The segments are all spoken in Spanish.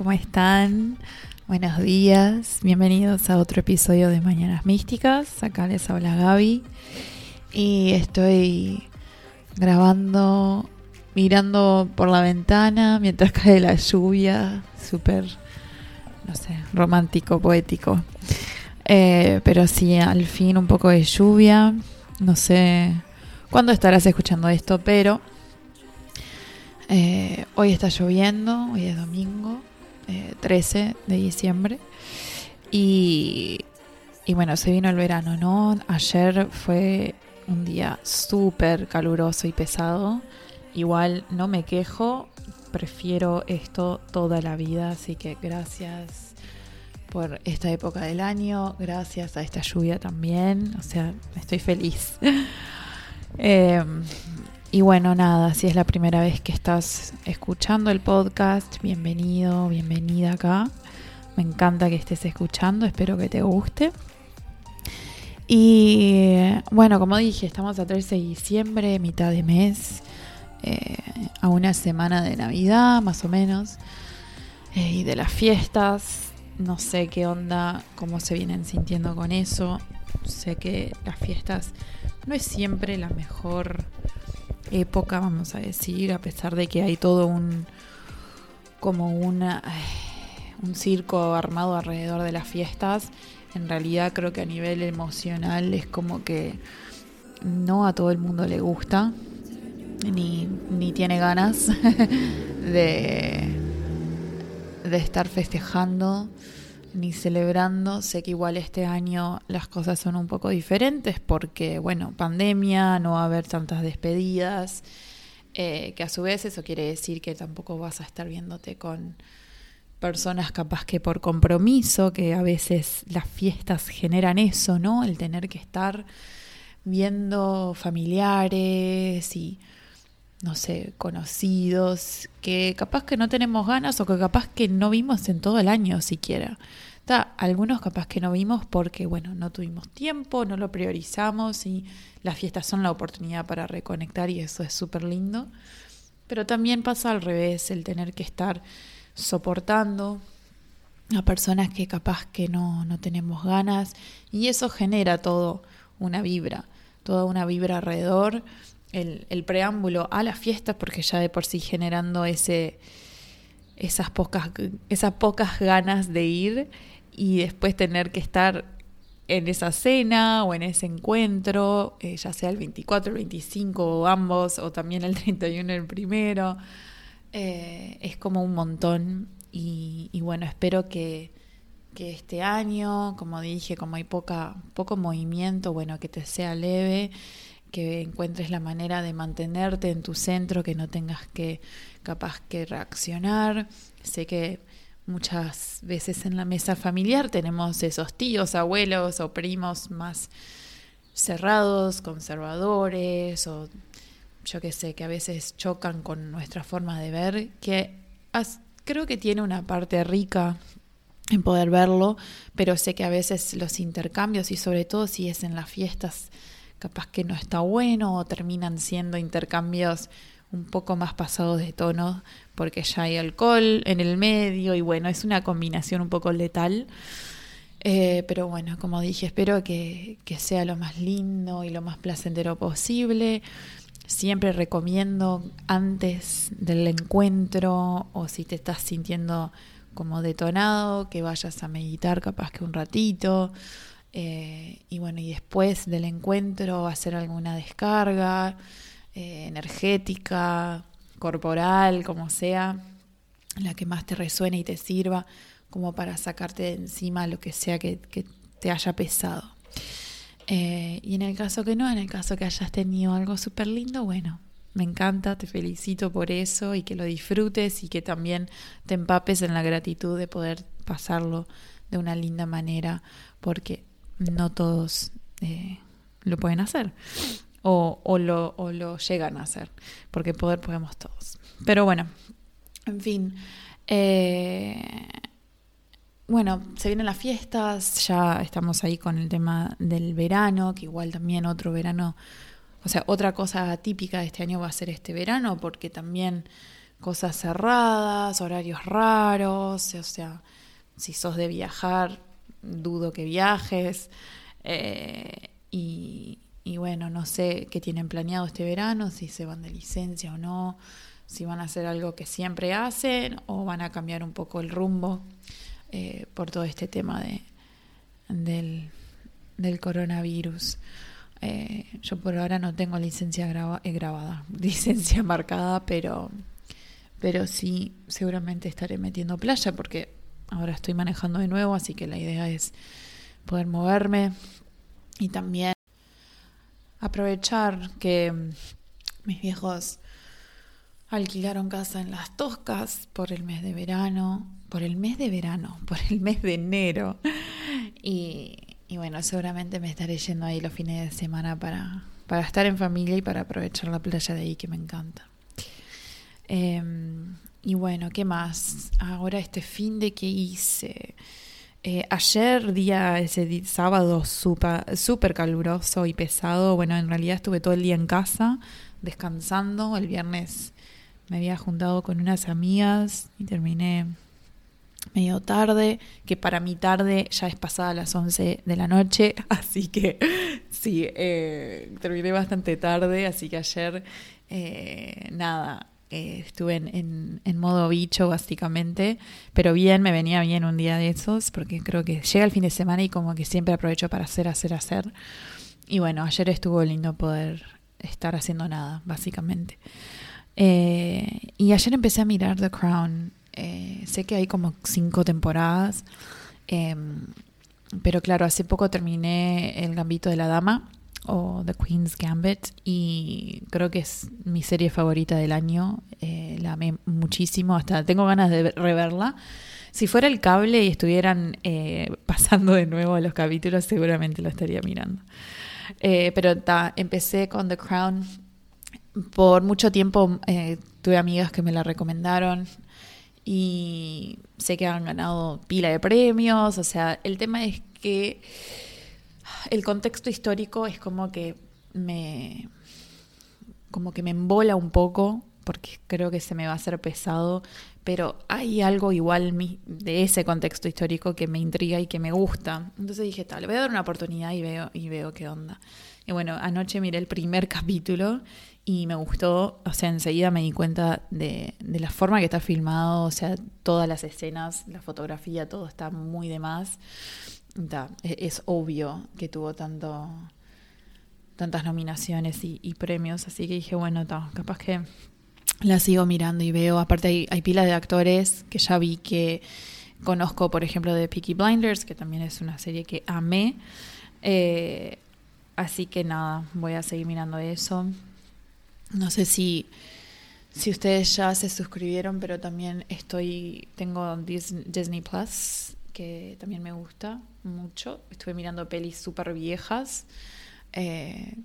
¿cómo están? Buenos días, bienvenidos a otro episodio de Mañanas Místicas. Acá les habla Gaby y estoy grabando, mirando por la ventana mientras cae la lluvia, súper, no sé, romántico, poético. Eh, pero sí, al fin un poco de lluvia. No sé cuándo estarás escuchando esto, pero eh, hoy está lloviendo, hoy es domingo, 13 eh, de diciembre. Y, y bueno, se vino el verano, ¿no? Ayer fue un día súper caluroso y pesado. Igual no me quejo, prefiero esto toda la vida, así que gracias por esta época del año, gracias a esta lluvia también, o sea, estoy feliz. eh, y bueno, nada, si es la primera vez que estás escuchando el podcast, bienvenido, bienvenida acá. Me encanta que estés escuchando, espero que te guste. Y bueno, como dije, estamos a 13 de diciembre, mitad de mes, eh, a una semana de Navidad más o menos, eh, y de las fiestas. No sé qué onda, cómo se vienen sintiendo con eso. Sé que las fiestas no es siempre la mejor época, vamos a decir, a pesar de que hay todo un como una un circo armado alrededor de las fiestas, en realidad creo que a nivel emocional es como que no a todo el mundo le gusta ni, ni tiene ganas de, de estar festejando ni celebrando. Sé que igual este año las cosas son un poco diferentes porque, bueno, pandemia, no va a haber tantas despedidas, eh, que a su vez eso quiere decir que tampoco vas a estar viéndote con personas capaz que por compromiso, que a veces las fiestas generan eso, ¿no? El tener que estar viendo familiares y no sé, conocidos, que capaz que no tenemos ganas o que capaz que no vimos en todo el año siquiera. algunos capaz que no vimos porque, bueno, no tuvimos tiempo, no lo priorizamos y las fiestas son la oportunidad para reconectar y eso es súper lindo. Pero también pasa al revés, el tener que estar soportando a personas que capaz que no, no tenemos ganas y eso genera todo una vibra, toda una vibra alrededor el, preámbulo a las fiestas, porque ya de por sí generando ese, esas, pocas, esas pocas ganas de ir y después tener que estar en esa cena o en ese encuentro, eh, ya sea el 24, el 25 o ambos, o también el 31, el primero, eh, es como un montón. Y, y bueno, espero que, que, este año, como dije, como hay poca, poco movimiento, bueno, que te sea leve que encuentres la manera de mantenerte en tu centro, que no tengas que capaz que reaccionar. Sé que muchas veces en la mesa familiar tenemos esos tíos, abuelos o primos más cerrados, conservadores o yo que sé, que a veces chocan con nuestra forma de ver, que creo que tiene una parte rica en poder verlo, pero sé que a veces los intercambios y sobre todo si es en las fiestas capaz que no está bueno o terminan siendo intercambios un poco más pasados de tono porque ya hay alcohol en el medio y bueno, es una combinación un poco letal. Eh, pero bueno, como dije, espero que, que sea lo más lindo y lo más placentero posible. Siempre recomiendo antes del encuentro o si te estás sintiendo como detonado, que vayas a meditar capaz que un ratito eh, y bueno, y después del encuentro hacer alguna descarga eh, energética, corporal, como sea, la que más te resuene y te sirva, como para sacarte de encima lo que sea que, te haya pesado. Eh, y en el caso que no, en el caso que hayas tenido algo súper lindo, bueno, me encanta, te felicito por eso y que lo disfrutes y que también te empapes en la gratitud de poder pasarlo de una linda manera, porque no todos eh, lo pueden hacer o, o, lo, o lo llegan a hacer, porque poder podemos todos. Pero bueno, en fin. Eh, bueno, se vienen las fiestas, ya estamos ahí con el tema del verano, que igual también otro verano, o sea, otra cosa típica de este año va a ser este verano, porque también cosas cerradas, horarios raros, o sea, si sos de viajar, dudo que viajes. Eh, y, bueno, no sé qué tienen planeado este verano, si se van de licencia o no, si van a hacer algo que siempre hacen o van a cambiar un poco el rumbo eh, por todo este tema de, del, coronavirus. Eh, yo por ahora no tengo licencia grabada, licencia marcada, pero, pero sí seguramente estaré metiendo playa porque ahora estoy manejando de nuevo, así que la idea es poder moverme y también aprovechar que mis viejos alquilaron casa en Las Toscas por el mes de verano, por el mes de verano, por el mes de enero. Y, bueno, seguramente me estaré yendo ahí los fines de semana para, para estar en familia y para aprovechar la playa de ahí que me encanta. Em, y bueno, ¿qué más? Ahora este fin de que hice. Eh, ayer, día, ese sábado súper super caluroso y pesado, bueno, en realidad estuve todo el día en casa, descansando. El viernes me había juntado con unas amigas y terminé medio tarde, que para mi tarde ya es pasada las 11 de la noche, así que sí, eh, terminé bastante tarde, así que ayer, eh, nada, eh, estuve en, en, modo bicho básicamente, pero bien, me venía bien un día de esos, porque creo que llega el fin de semana y como que siempre aprovecho para hacer, hacer, hacer. Y bueno, ayer estuvo lindo poder estar haciendo nada, básicamente. Eh, y ayer empecé a mirar The Crown. Eh, sé que hay como cinco temporadas, em, pero claro, hace poco terminé El Gambito de la Dama o The Queen's Gambit y creo que es mi serie favorita del año. Eh, la amé muchísimo, hasta tengo ganas de reverla. Si fuera el cable y estuvieran eh, pasando de nuevo los capítulos, seguramente lo estaría mirando. Eh, pero empecé con The Crown. Por mucho tiempo tuve amigas que me la recomendaron y sé que han ganado pila de premios. O sea, el tema es que el contexto histórico es como que me como que me embola un poco porque creo que se me va a hacer pesado, pero hay algo igual de ese contexto histórico que me intriga y que me gusta. Entonces dije, tal, voy a dar una oportunidad y veo y veo qué onda. Y bueno, anoche miré el primer capítulo y me gustó, o sea, enseguida me di cuenta de, de la forma que está filmado, o sea, todas las escenas, la fotografía, todo está muy de más. E-, es obvio que tuvo tanto tantas nominaciones y, premios, así que dije, bueno, capaz que la sigo mirando y veo, aparte hay, hay pilas de actores que ya vi que conozco, por ejemplo, de Peaky Blinders, que también es una serie que amé, eh, así que nada, voy a seguir mirando eso. No sé si, si ustedes ya se suscribieron, pero también estoy, tengo Disney Plus, que también me gusta mucho. Estuve mirando pelis súper viejas. Eh,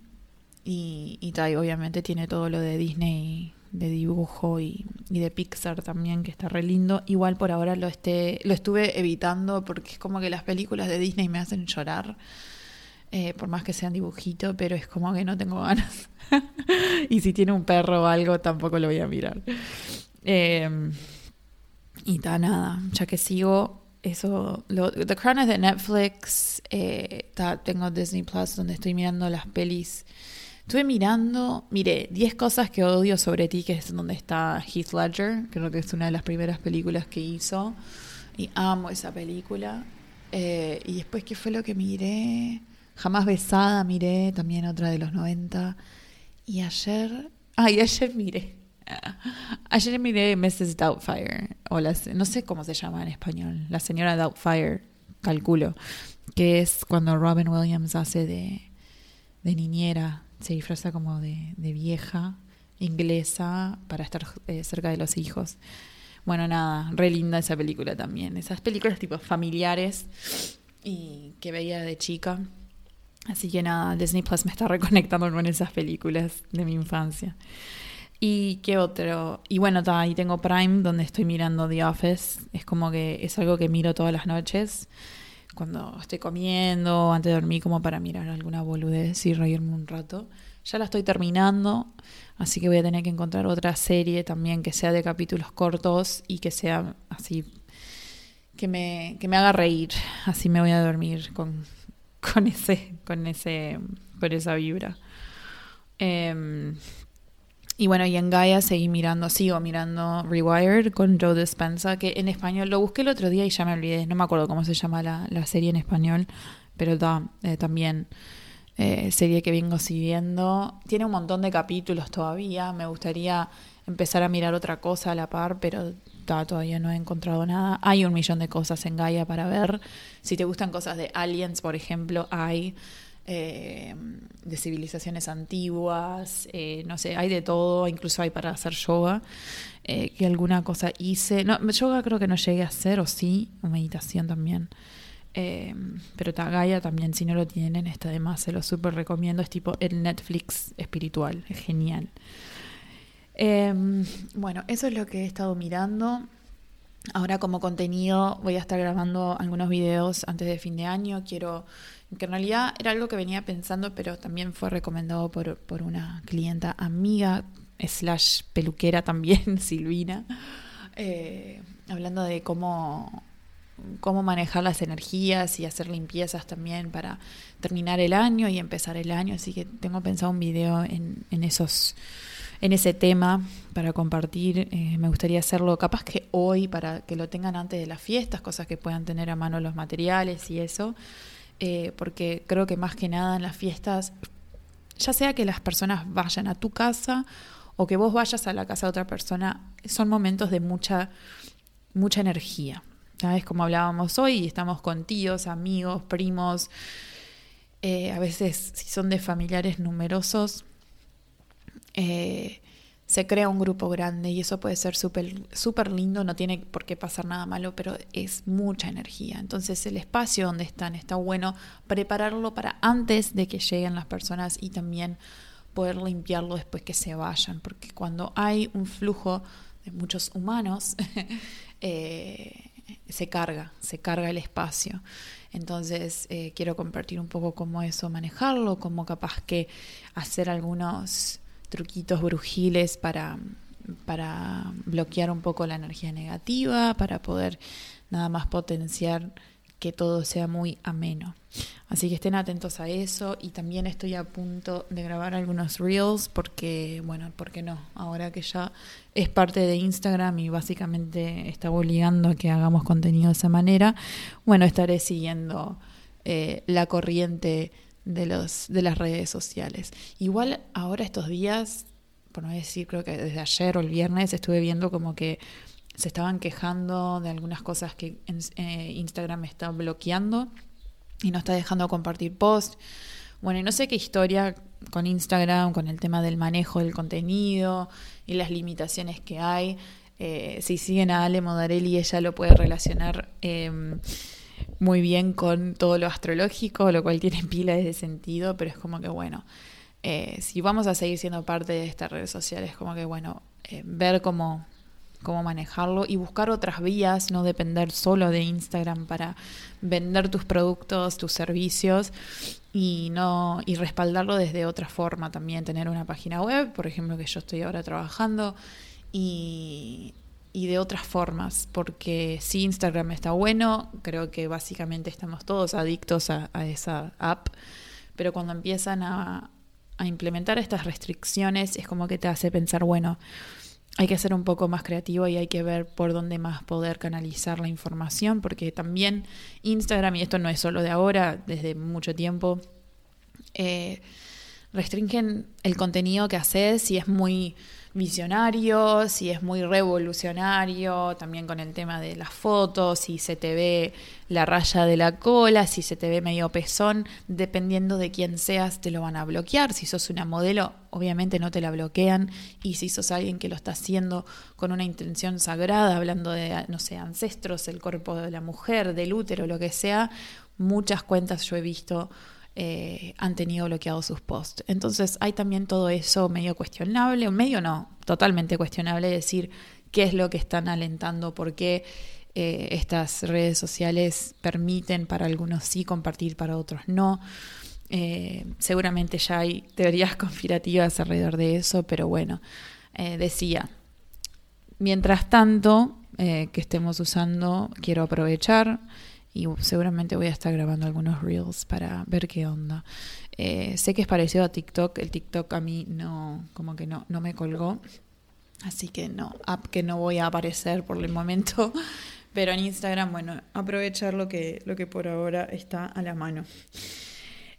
y, y obviamente tiene todo lo de Disney de dibujo y, de Pixar también, que está re lindo. Igual por ahora lo, esté, lo estuve evitando porque es como que las películas de Disney me hacen llorar. Eh, por más que sean dibujito, pero es como que no tengo ganas. y si tiene un perro o algo, tampoco lo voy a mirar. Eh, y está nada, ya que sigo eso, lo, The Crown es de Netflix, eh, tengo Disney Plus donde estoy mirando las pelis. Estuve mirando, mire, 10 cosas que odio sobre ti, que es donde está Heath Ledger, creo que es una de las primeras películas que hizo, y amo esa película. Eh, y después, ¿qué fue lo que miré? Jamás besada miré, también otra de los 90. Y ayer, ah, y ayer miré Ayer miré Mrs. Doubtfire, o no sé cómo se llama en español, la señora Doubtfire, calculo, que es cuando Robin Williams hace de, de niñera, se disfraza como de, de vieja inglesa para estar eh, cerca de los hijos. Bueno, nada, re linda esa película también. Esas películas tipo familiares y que veía de chica. Así que nada, Disney Plus me está reconectando con esas películas de mi infancia. ¿Y qué otro? Y bueno, ahí tengo Prime, donde estoy mirando The Office. Es como que es algo que miro todas las noches. Cuando estoy comiendo, antes de dormir, como para mirar alguna boludez y reírme un rato. Ya la estoy terminando, así que voy a tener que encontrar otra serie también que sea de capítulos cortos y que sea así, que me, que me haga reír. Así me voy a dormir con, con ese, con ese, con esa vibra. Em, y bueno, y en Gaia seguí mirando, sigo mirando Rewired con Joe Dispenza, que en español lo busqué el otro día y ya me olvidé, no me acuerdo cómo se llama la, la serie en español, pero eh, también eh, serie que vengo siguiendo. Tiene un montón de capítulos todavía, me gustaría empezar a mirar otra cosa a la par, pero todavía no he encontrado nada. Hay un millón de cosas en Gaia para ver. Si te gustan cosas de aliens, por ejemplo, hay eh, de civilizaciones antiguas, eh, no sé, hay de todo, incluso hay para hacer yoga, eh, que alguna cosa hice. No, yoga creo que no llegué a hacer, o sí, o meditación también. pero Tagaya también, si no lo tienen, está de más, se lo súper recomiendo. Es tipo el Netflix espiritual, es genial. bueno, eso es lo que he estado mirando. Ahora como contenido voy a estar grabando algunos videos antes de fin de año. Quiero que en realidad era algo que venía pensando, pero también fue recomendado por, por una clienta amiga, slash peluquera también, Silvina, eh, hablando de cómo, cómo manejar las energías y hacer limpiezas también para terminar el año y empezar el año. Así que tengo pensado un video en, en esos en ese tema para compartir. Eh, me gustaría hacerlo capaz que hoy para que lo tengan antes de las fiestas, cosas que puedan tener a mano los materiales y eso. Eh, porque creo que más que nada en las fiestas, ya sea que las personas vayan a tu casa o que vos vayas a la casa de otra persona, son momentos de mucha, mucha energía. ¿Sabes? Como hablábamos hoy, estamos con tíos, amigos, primos. Eh, a veces, si son de familiares numerosos, eh, se crea un grupo grande y eso puede ser súper super lindo, no tiene por qué pasar nada malo, pero es mucha energía. Entonces el espacio donde están está bueno prepararlo para antes de que lleguen las personas y también poder limpiarlo después que se vayan, porque cuando hay un flujo de muchos humanos, eh, se carga, se carga el espacio. Entonces eh, quiero compartir un poco cómo eso manejarlo, cómo capaz que hacer algunos truquitos brujiles para, para bloquear un poco la energía negativa, para poder nada más potenciar que todo sea muy ameno. Así que estén atentos a eso y también estoy a punto de grabar algunos reels porque, bueno, ¿por qué no? Ahora que ya es parte de Instagram y básicamente está obligando a que hagamos contenido de esa manera, bueno, estaré siguiendo eh, la corriente de, los, de las redes sociales. Igual ahora estos días, por no decir, creo que desde ayer o el viernes estuve viendo como que se estaban quejando de algunas cosas que eh, Instagram está bloqueando y no está dejando compartir posts. Bueno, y no sé qué historia con Instagram, con el tema del manejo del contenido y las limitaciones que hay. Eh, si siguen a Ale Modarelli, ella lo puede relacionar. Eh, muy bien con todo lo astrológico, lo cual tiene pilas de sentido, pero es como que bueno, eh, si vamos a seguir siendo parte de estas redes sociales, es como que bueno, eh, ver cómo, cómo manejarlo y buscar otras vías, no depender solo de Instagram para vender tus productos, tus servicios y no y respaldarlo desde otra forma también, tener una página web, por ejemplo, que yo estoy ahora trabajando y y de otras formas, porque si Instagram está bueno, creo que básicamente estamos todos adictos a, esa app, pero cuando empiezan a, a, implementar estas restricciones es como que te hace pensar, bueno, hay que ser un poco más creativo y hay que ver por dónde más poder canalizar la información, porque también Instagram, y esto no es solo de ahora, desde mucho tiempo, eh, restringen el contenido que haces si es muy visionario, si es muy revolucionario, también con el tema de las fotos, si se te ve la raya de la cola, si se te ve medio pezón, dependiendo de quién seas, te lo van a bloquear. Si sos una modelo, obviamente no te la bloquean. Y si sos alguien que lo está haciendo con una intención sagrada, hablando de, no sé, ancestros, el cuerpo de la mujer, del útero, lo que sea, muchas cuentas yo he visto eh, han tenido bloqueados sus posts. Entonces hay también todo eso medio cuestionable, medio no, totalmente cuestionable decir qué es lo que están alentando, por qué eh, estas redes sociales permiten para algunos sí compartir, para otros no. Eh, seguramente ya hay teorías conspirativas alrededor de eso, pero bueno, decía, mientras tanto que estemos usando, quiero aprovechar y seguramente voy a estar grabando algunos reels para ver qué onda. sé que es parecido a TikTok, el TikTok a mí no, como que no, no me colgó, así que no, app que no voy a aparecer por el momento, pero en Instagram, bueno, aprovechar lo que, lo que por ahora está a la mano.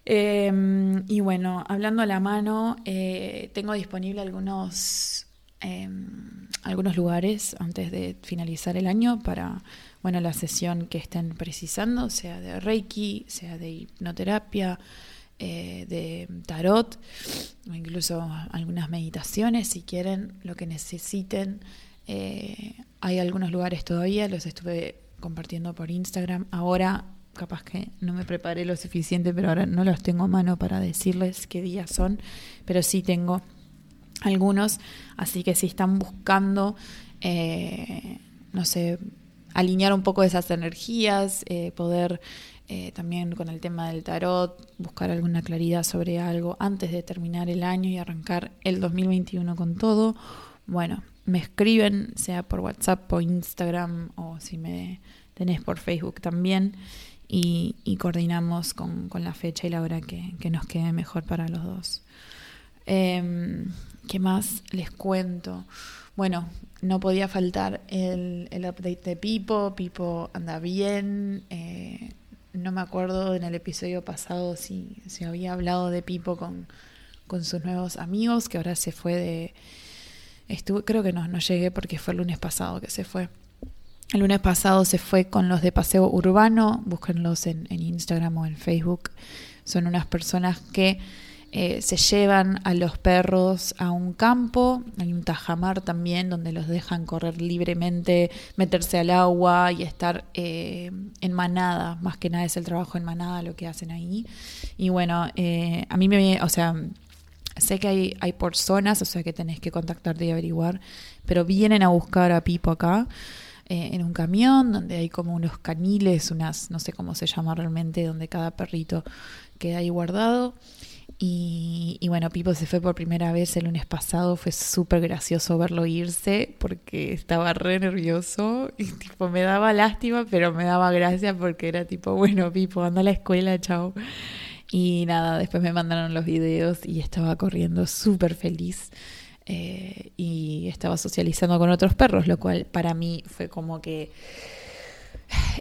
Em, y bueno, hablando a la mano, eh, tengo disponible algunos, em, algunos lugares antes de finalizar el año para bueno, la sesión que estén precisando, sea de Reiki, sea de hipnoterapia, eh, de tarot, o incluso algunas meditaciones, si quieren, lo que necesiten. Eh, hay algunos lugares todavía, los estuve compartiendo por Instagram. Ahora, capaz que no me preparé lo suficiente, pero ahora no los tengo a mano para decirles qué días son, pero sí tengo algunos. Así que si están buscando, eh, no sé, alinear un poco esas energías, eh, poder eh, también con el tema del tarot, buscar alguna claridad sobre algo antes de terminar el año y arrancar el 2021 con todo. Bueno, me escriben, sea por WhatsApp, o Instagram o si me tenés por Facebook también. Y, coordinamos con, la fecha y la hora que, nos quede mejor para los dos. Em, ¿Qué más les cuento? Bueno, no podía faltar el, el update de Pipo. Pipo anda bien. Eh, no me acuerdo en el episodio pasado si, si había hablado de Pipo con, con sus nuevos amigos, que ahora se fue de, Estuve, creo que no, no llegué porque fue el lunes pasado que se fue. El lunes pasado se fue con los de Paseo Urbano, búsquenlos en, Instagram o en Facebook. Son unas personas que eh, se llevan a los perros a un campo, hay un tajamar también donde los dejan correr libremente, meterse al agua y estar eh, en manada, más que nada es el trabajo en manada lo que hacen ahí. Y bueno, eh, a mí me, o sea, Sé que hay, hay por zonas, o sea que tenés que contactarte y averiguar, pero vienen a buscar a Pipo acá eh, en un camión donde hay como unos caniles, unas, no sé cómo se llama realmente, donde cada perrito queda ahí guardado. Y, bueno, Pipo se fue por primera vez el lunes pasado, fue súper gracioso verlo irse porque estaba re nervioso y tipo me daba lástima, pero me daba gracia porque era tipo, bueno, Pipo, anda a la escuela, chao. Y nada, después me mandaron los videos y estaba corriendo súper feliz. Eh, y estaba socializando con otros perros, lo cual para mí fue como que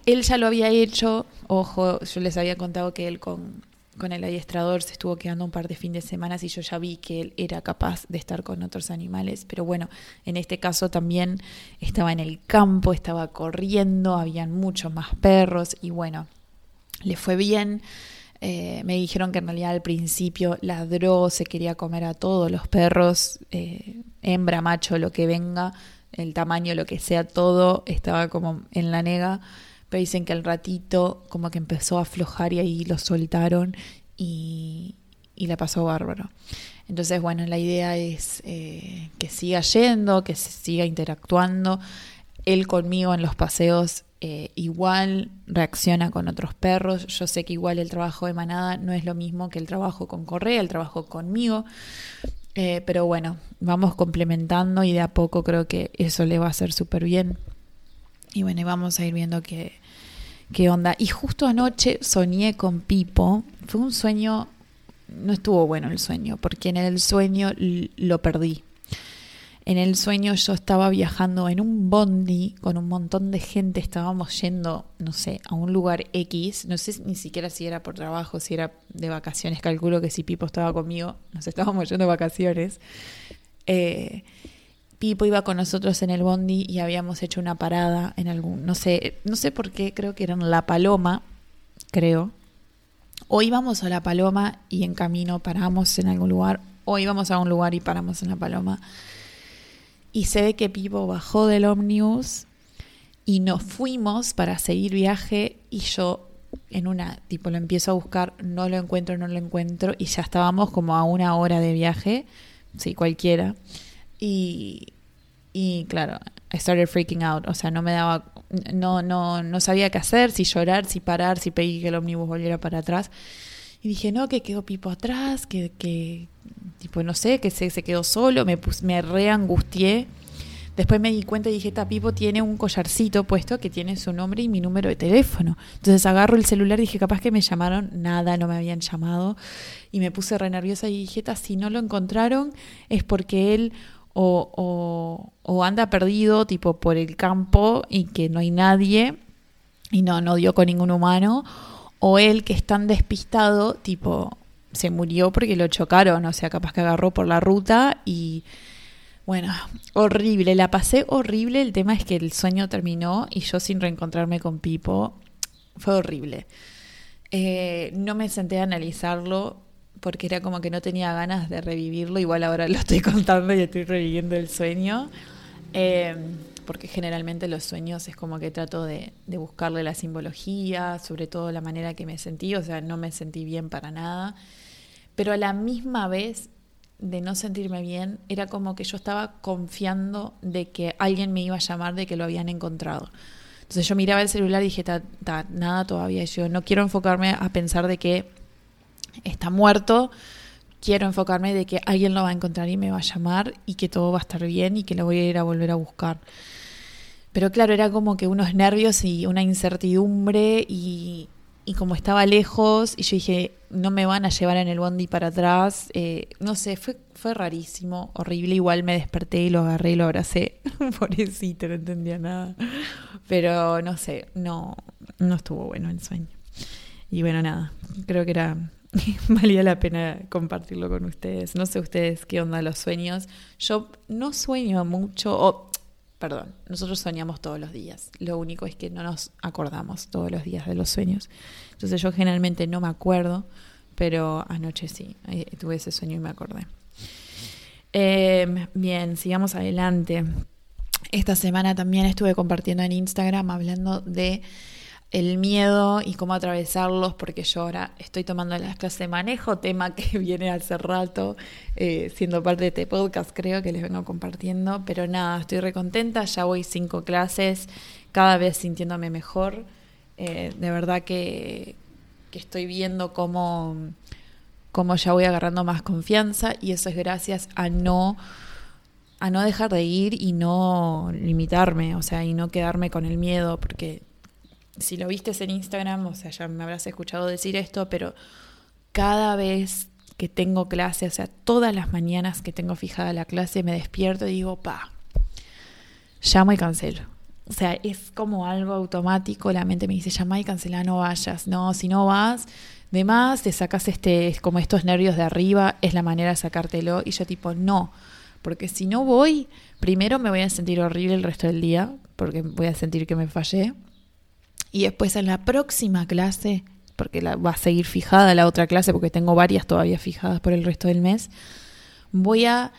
él ya lo había hecho. Ojo, yo les había contado que él con, con el adiestrador se estuvo quedando un par de fines de semana y yo ya vi que él era capaz de estar con otros animales. Pero bueno, en este caso también estaba en el campo, estaba corriendo, habían muchos más perros y bueno, le fue bien. Eh, me dijeron que en realidad al principio ladró, se quería comer a todos los perros, eh, hembra, macho, lo que venga, el tamaño, lo que sea, todo estaba como en la nega. Pero dicen que al ratito como que empezó a aflojar y ahí lo soltaron y, y la pasó bárbaro. Entonces, bueno, la idea es eh, que siga yendo, que se siga interactuando. Él conmigo en los paseos eh, igual reacciona con otros perros. Yo sé que igual el trabajo de manada no es lo mismo que el trabajo con Correa, el trabajo conmigo. Eh, pero bueno, vamos complementando y de a poco creo que eso le va a hacer súper bien. Y bueno, vamos a ir viendo qué, qué onda. Y justo anoche soñé con Pipo. Fue un sueño, no estuvo bueno el sueño, porque en el sueño lo perdí. En el sueño yo estaba viajando en un bondi con un montón de gente, estábamos yendo, no sé, a un lugar X, no sé ni siquiera si era por trabajo, si era de vacaciones, calculo que si Pipo estaba conmigo, nos estábamos yendo de vacaciones. Eh, Pipo iba con nosotros en el bondi y habíamos hecho una parada en algún, no sé, no sé por qué, creo que era en La Paloma, creo. O íbamos a La Paloma y en camino paramos en algún lugar, o íbamos a un lugar y paramos en La Paloma y se ve que Pipo bajó del ómnibus y nos fuimos para seguir viaje y yo en una, tipo, lo empiezo a buscar, no lo encuentro, no lo encuentro y ya estábamos como a una hora de viaje, sí, cualquiera. Y, y claro, I started freaking out, o sea, no me daba, no, no, no sabía qué hacer, si llorar, si parar, si pedir que el ómnibus volviera para atrás. Y dije, no, que quedó Pipo atrás, que, que tipo, no sé, que se, se quedó solo, me, pus, me reangustié. Después me di cuenta y dije, esta Pipo tiene un collarcito puesto que tiene su nombre y mi número de teléfono. Entonces agarro el celular y dije, capaz que me llamaron, nada, no me habían llamado. Y me puse re nerviosa y dije, si no lo encontraron es porque él o, anda perdido, tipo por el campo y que no hay nadie y no, no dio con ningún humano, o él que es tan despistado, tipo, se murió porque lo chocaron, o sea, capaz que agarró por la ruta y bueno, horrible, la pasé horrible, el tema es que el sueño terminó y yo sin reencontrarme con Pipo, fue horrible. Eh, no me senté a analizarlo porque era como que no tenía ganas de revivirlo, igual ahora lo estoy contando y estoy reviviendo el sueño. Eh, porque generalmente los sueños es como que trato de, de, buscarle la simbología, sobre todo la manera que me sentí, o sea, no me sentí bien para nada, pero a la misma vez de no sentirme bien, era como que yo estaba confiando de que alguien me iba a llamar de que lo habían encontrado. Entonces yo miraba el celular y dije, ta, ta, nada todavía, yo no quiero enfocarme a pensar de que está muerto, quiero enfocarme de que alguien lo va a encontrar y me va a llamar y que todo va a estar bien y que lo voy a ir a volver a buscar. Pero claro, era como que unos nervios y una incertidumbre y, y como estaba lejos y yo dije, no me van a llevar en el bondi para atrás, eh, no sé, fue, fue rarísimo, horrible, igual me desperté y lo agarré y lo abracé, pobrecito, no entendía nada, pero no sé, no, no estuvo bueno el sueño. Y bueno, nada, creo que era valía la pena compartirlo con ustedes. No sé ustedes qué onda los sueños. Yo no sueño mucho, o perdón, nosotros soñamos todos los días. Lo único es que no nos acordamos todos los días de los sueños. Entonces yo generalmente no me acuerdo, pero anoche sí, tuve ese sueño y me acordé. Eh, bien, sigamos adelante. Esta semana también estuve compartiendo en Instagram hablando de el miedo y cómo atravesarlos, porque yo ahora estoy tomando las clases de manejo, tema que viene hace rato, eh, siendo parte de este podcast, creo que les vengo compartiendo, pero nada, estoy recontenta, ya voy cinco clases, cada vez sintiéndome mejor, eh, de verdad que, que estoy viendo cómo, cómo ya voy agarrando más confianza y eso es gracias a no a no dejar de ir y no limitarme, o sea, y no quedarme con el miedo, porque si lo vistes en Instagram, o sea, ya me habrás escuchado decir esto, pero cada vez que tengo clase, o sea, todas las mañanas que tengo fijada la clase, me despierto y digo, pa, llamo y cancelo. O sea, es como algo automático, la mente me dice, llama y cancela, no vayas. No, si no vas, de más, te sacas este, como estos nervios de arriba, es la manera de sacártelo. Y yo tipo, no, porque si no voy, primero me voy a sentir horrible el resto del día, porque voy a sentir que me fallé y después en la próxima clase, porque la, va a seguir fijada la otra clase, porque tengo varias todavía fijadas por el resto del mes, voy a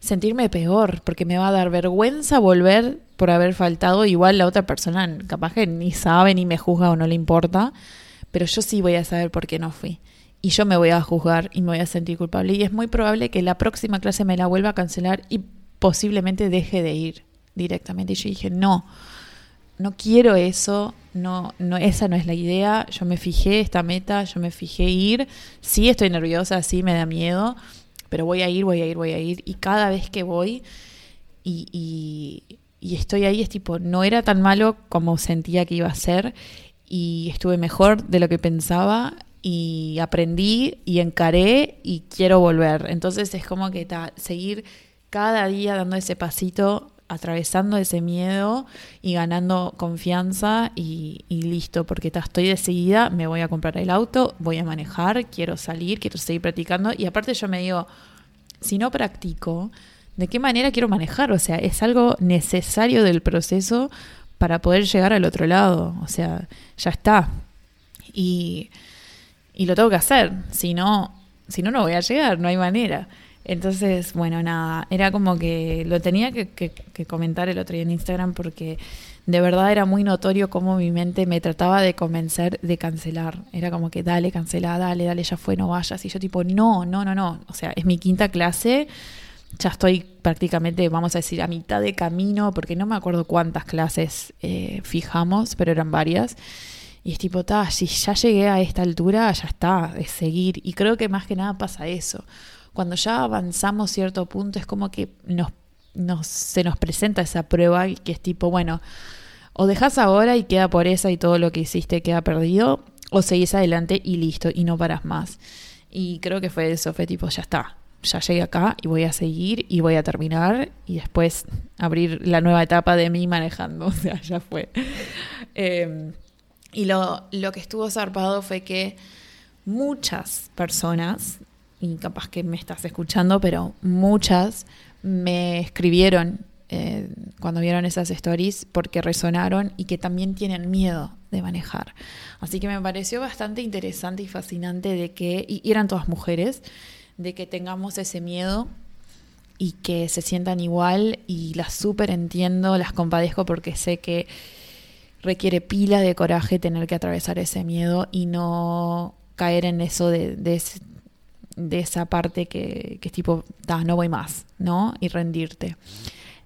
sentirme peor, porque me va a dar vergüenza volver por haber faltado. Igual la otra persona capaz que ni sabe, ni me juzga o no le importa, pero yo sí voy a saber por qué no fui. Y yo me voy a juzgar y me voy a sentir culpable. Y es muy probable que la próxima clase me la vuelva a cancelar y posiblemente deje de ir directamente. Y yo dije, no, no quiero eso, no, no, esa no es la idea. Yo me fijé esta meta, yo me fijé ir. Sí estoy nerviosa, sí me da miedo, pero voy a ir, voy a ir, voy a ir. Y cada vez que voy y, y, estoy ahí es tipo, no era tan malo como sentía que iba a ser y estuve mejor de lo que pensaba y aprendí y encaré y quiero volver. Entonces es como que ta, seguir cada día dando ese pasito atravesando ese miedo y ganando confianza y, listo, porque estoy decidida, me voy a comprar el auto, voy a manejar, quiero salir, quiero seguir practicando y aparte yo me digo, si no practico, ¿de qué manera quiero manejar? O sea, es algo necesario del proceso para poder llegar al otro lado, o sea, ya está. Y, y lo tengo que hacer, si no, si no, no voy a llegar, no hay manera. Entonces, bueno, nada, era como que lo tenía que, comentar el otro día en Instagram porque de verdad era muy notorio cómo mi mente me trataba de convencer de cancelar. Era como que dale, cancela, dale, dale, ya fue, no vayas. Y yo tipo, no, no, no, no. O sea, es mi quinta clase, ya estoy prácticamente, vamos a decir, a mitad de camino, porque no me acuerdo cuántas clases eh, fijamos, pero eran varias. Y es tipo, ta, si ya llegué a esta altura, ya está, es seguir. Y creo que más que nada pasa eso. Cuando ya avanzamos cierto punto, es como que nos, se nos presenta esa prueba que es tipo, bueno, o dejas ahora y queda por esa y todo lo que hiciste queda perdido, o seguís adelante y listo, y no paras más. Y creo que fue eso, fue tipo, ya está, ya llegué acá y voy a seguir y voy a terminar y después abrir la nueva etapa de mí manejando, o sea, ya fue. Em, y lo, lo que estuvo zarpado fue que muchas personas, y capaz que me estás escuchando, pero muchas me escribieron eh, cuando vieron esas stories porque resonaron y que también tienen miedo de manejar. Así que me pareció bastante interesante y fascinante de que, y eran todas mujeres, de que tengamos ese miedo y que se sientan igual y las súper entiendo, las compadezco porque sé que requiere pila de coraje tener que atravesar ese miedo y no caer en eso de, de, esa parte que, que es tipo, no voy más, ¿no? Y rendirte.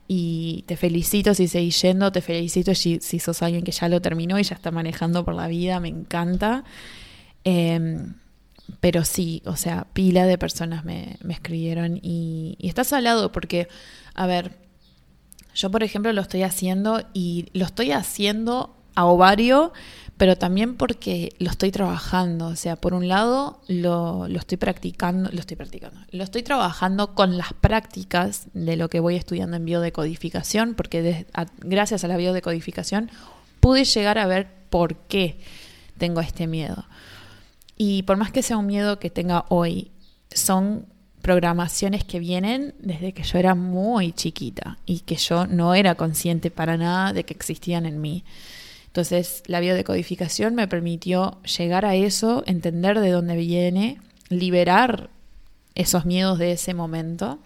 Y te felicito si seguís yendo, te felicito si, si sos alguien que ya lo terminó y ya está manejando por la vida, me encanta. Em, pero sí, o sea, pila de personas me, escribieron y, y estás al lado porque, a ver, yo por ejemplo lo estoy haciendo y lo estoy haciendo a ovario pero también porque lo estoy trabajando. O sea, por un lado lo, estoy practicando, lo estoy practicando, lo estoy trabajando con las prácticas de lo que voy estudiando en biodecodificación, porque gracias a la biodecodificación pude llegar a ver por qué tengo este miedo. Y por más que sea un miedo que tenga hoy, son programaciones que vienen desde que yo era muy chiquita y que yo no era consciente para nada de que existían en mí. Entonces, la biodecodificación me permitió llegar a eso, entender de dónde viene, liberar esos miedos de ese momento.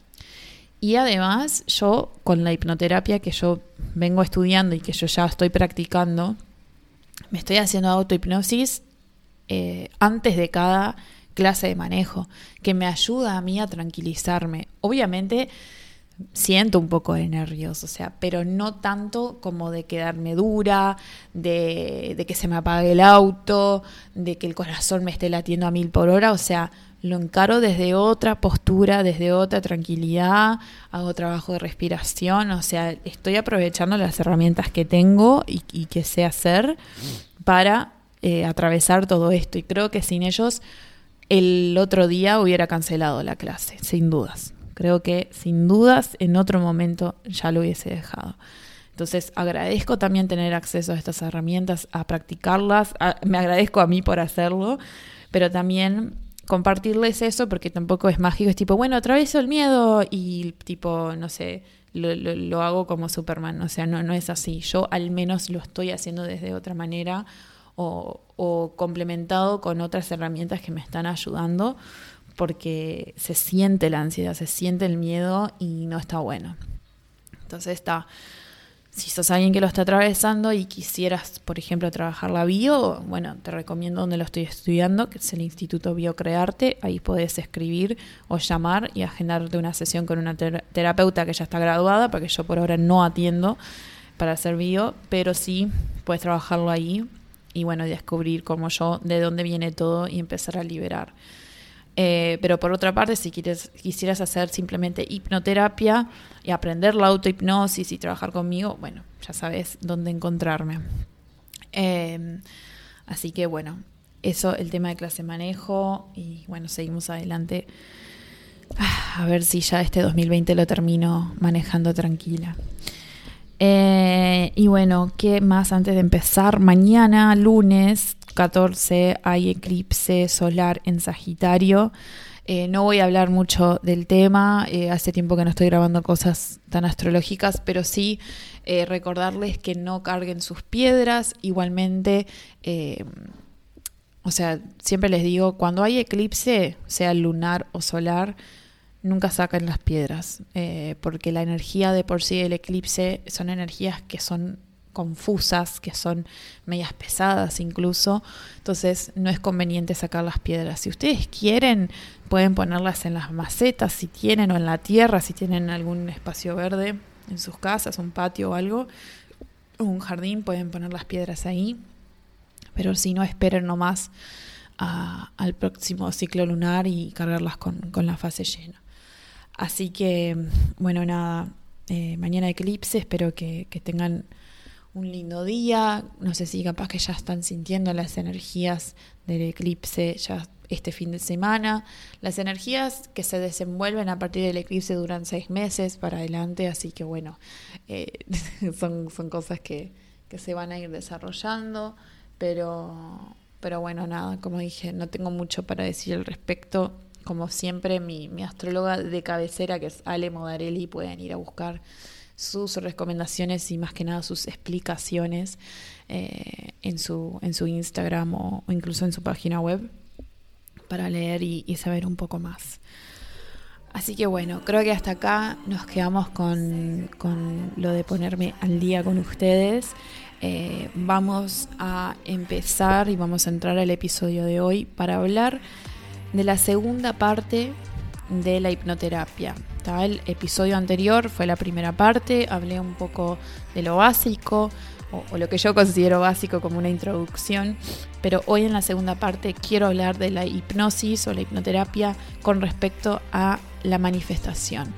Y además, yo con la hipnoterapia que yo vengo estudiando y que yo ya estoy practicando, me estoy haciendo autohipnosis eh, antes de cada clase de manejo, que me ayuda a mí a tranquilizarme. Obviamente, siento un poco de nervios, o sea, pero no tanto como de quedarme dura, de, que se me apague el auto, de que el corazón me esté latiendo a mil por hora, o sea, lo encaro desde otra postura, desde otra tranquilidad, hago trabajo de respiración, o sea, estoy aprovechando las herramientas que tengo y, que sé hacer para eh, atravesar todo esto. Y creo que sin ellos el otro día hubiera cancelado la clase, sin dudas. Creo que sin dudas en otro momento ya lo hubiese dejado. Entonces agradezco también tener acceso a estas herramientas, a practicarlas. me agradezco a mí por hacerlo, pero también compartirles eso porque tampoco es mágico. Es tipo, bueno, atravieso el miedo y tipo, no sé, lo, hago como Superman. O sea, no, no es así. Yo al menos lo estoy haciendo desde otra manera o, o complementado con otras herramientas que me están ayudando porque se siente la ansiedad, se siente el miedo y no está bueno. Entonces está, si sos alguien que lo está atravesando y quisieras, por ejemplo, trabajar la bio, bueno, te recomiendo donde lo estoy estudiando, que es el Instituto Biocrearte, ahí podés escribir o llamar y agendarte una sesión con una terapeuta que ya está graduada, porque yo por ahora no atiendo para hacer bio, pero sí puedes trabajarlo ahí y bueno, descubrir como yo de dónde viene todo y empezar a liberar. Eh, pero por otra parte, si quieres, quisieras hacer simplemente hipnoterapia y aprender la autohipnosis y trabajar conmigo, bueno, ya sabes dónde encontrarme. Em, así que bueno, eso, el tema de clase manejo y bueno, seguimos adelante. Ah, a ver si ya este 2020 lo termino manejando tranquila. Eh, y bueno, ¿qué más antes de empezar? Mañana, lunes, 14 hay eclipse solar en Sagitario. Eh, no voy a hablar mucho del tema, eh, hace tiempo que no estoy grabando cosas tan astrológicas, pero sí recordarles que no carguen sus piedras. Igualmente, o sea, siempre les digo, cuando hay eclipse, sea lunar o solar, nunca saquen las piedras, porque la energía de por sí del eclipse son energías que son confusas, que son medias pesadas incluso, entonces no es conveniente sacar las piedras. Si ustedes quieren, pueden ponerlas en las macetas, si tienen, o en la tierra, si tienen algún espacio verde en sus casas, un patio o algo, un jardín, pueden poner las piedras ahí. Pero si no, esperen nomás al próximo ciclo lunar y cargarlas con, la fase llena. Así que, bueno, nada, eh, mañana eclipse, espero que, tengan un lindo día. No sé si capaz que ya están sintiendo las energías del eclipse ya este fin de semana. Las energías que se desenvuelven a partir del eclipse duran seis meses para adelante, así que bueno, eh, son, son cosas que, que se van a ir desarrollando, pero, pero bueno, nada, como dije, no tengo mucho para decir al respecto. Como siempre, mi, mi astróloga de cabecera, que es Ale Modarelli, pueden ir a buscar sus recomendaciones y más que nada sus explicaciones eh, en, su, en su Instagram o, incluso en su página web para leer y, saber un poco más. Así que bueno, creo que hasta acá nos quedamos con, con lo de ponerme al día con ustedes. Eh, vamos a empezar y vamos a entrar al episodio de hoy para hablar de la segunda parte de la hipnoterapia. El episodio anterior fue la primera parte, hablé un poco de lo básico o, lo que yo considero básico como una introducción, pero hoy en la segunda parte quiero hablar de la hipnosis o la hipnoterapia con respecto a la manifestación.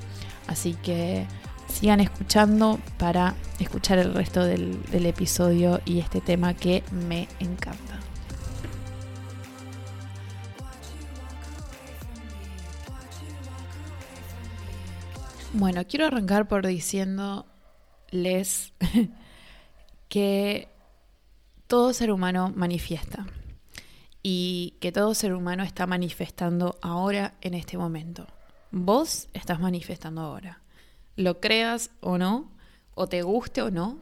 Así que sigan escuchando para escuchar el resto del episodio y este tema que me encanta. Bueno, quiero arrancar por diciéndoles que todo ser humano manifiesta y que todo ser humano está manifestando ahora en este momento. Vos estás manifestando ahora. Lo creas o no, o te guste o no,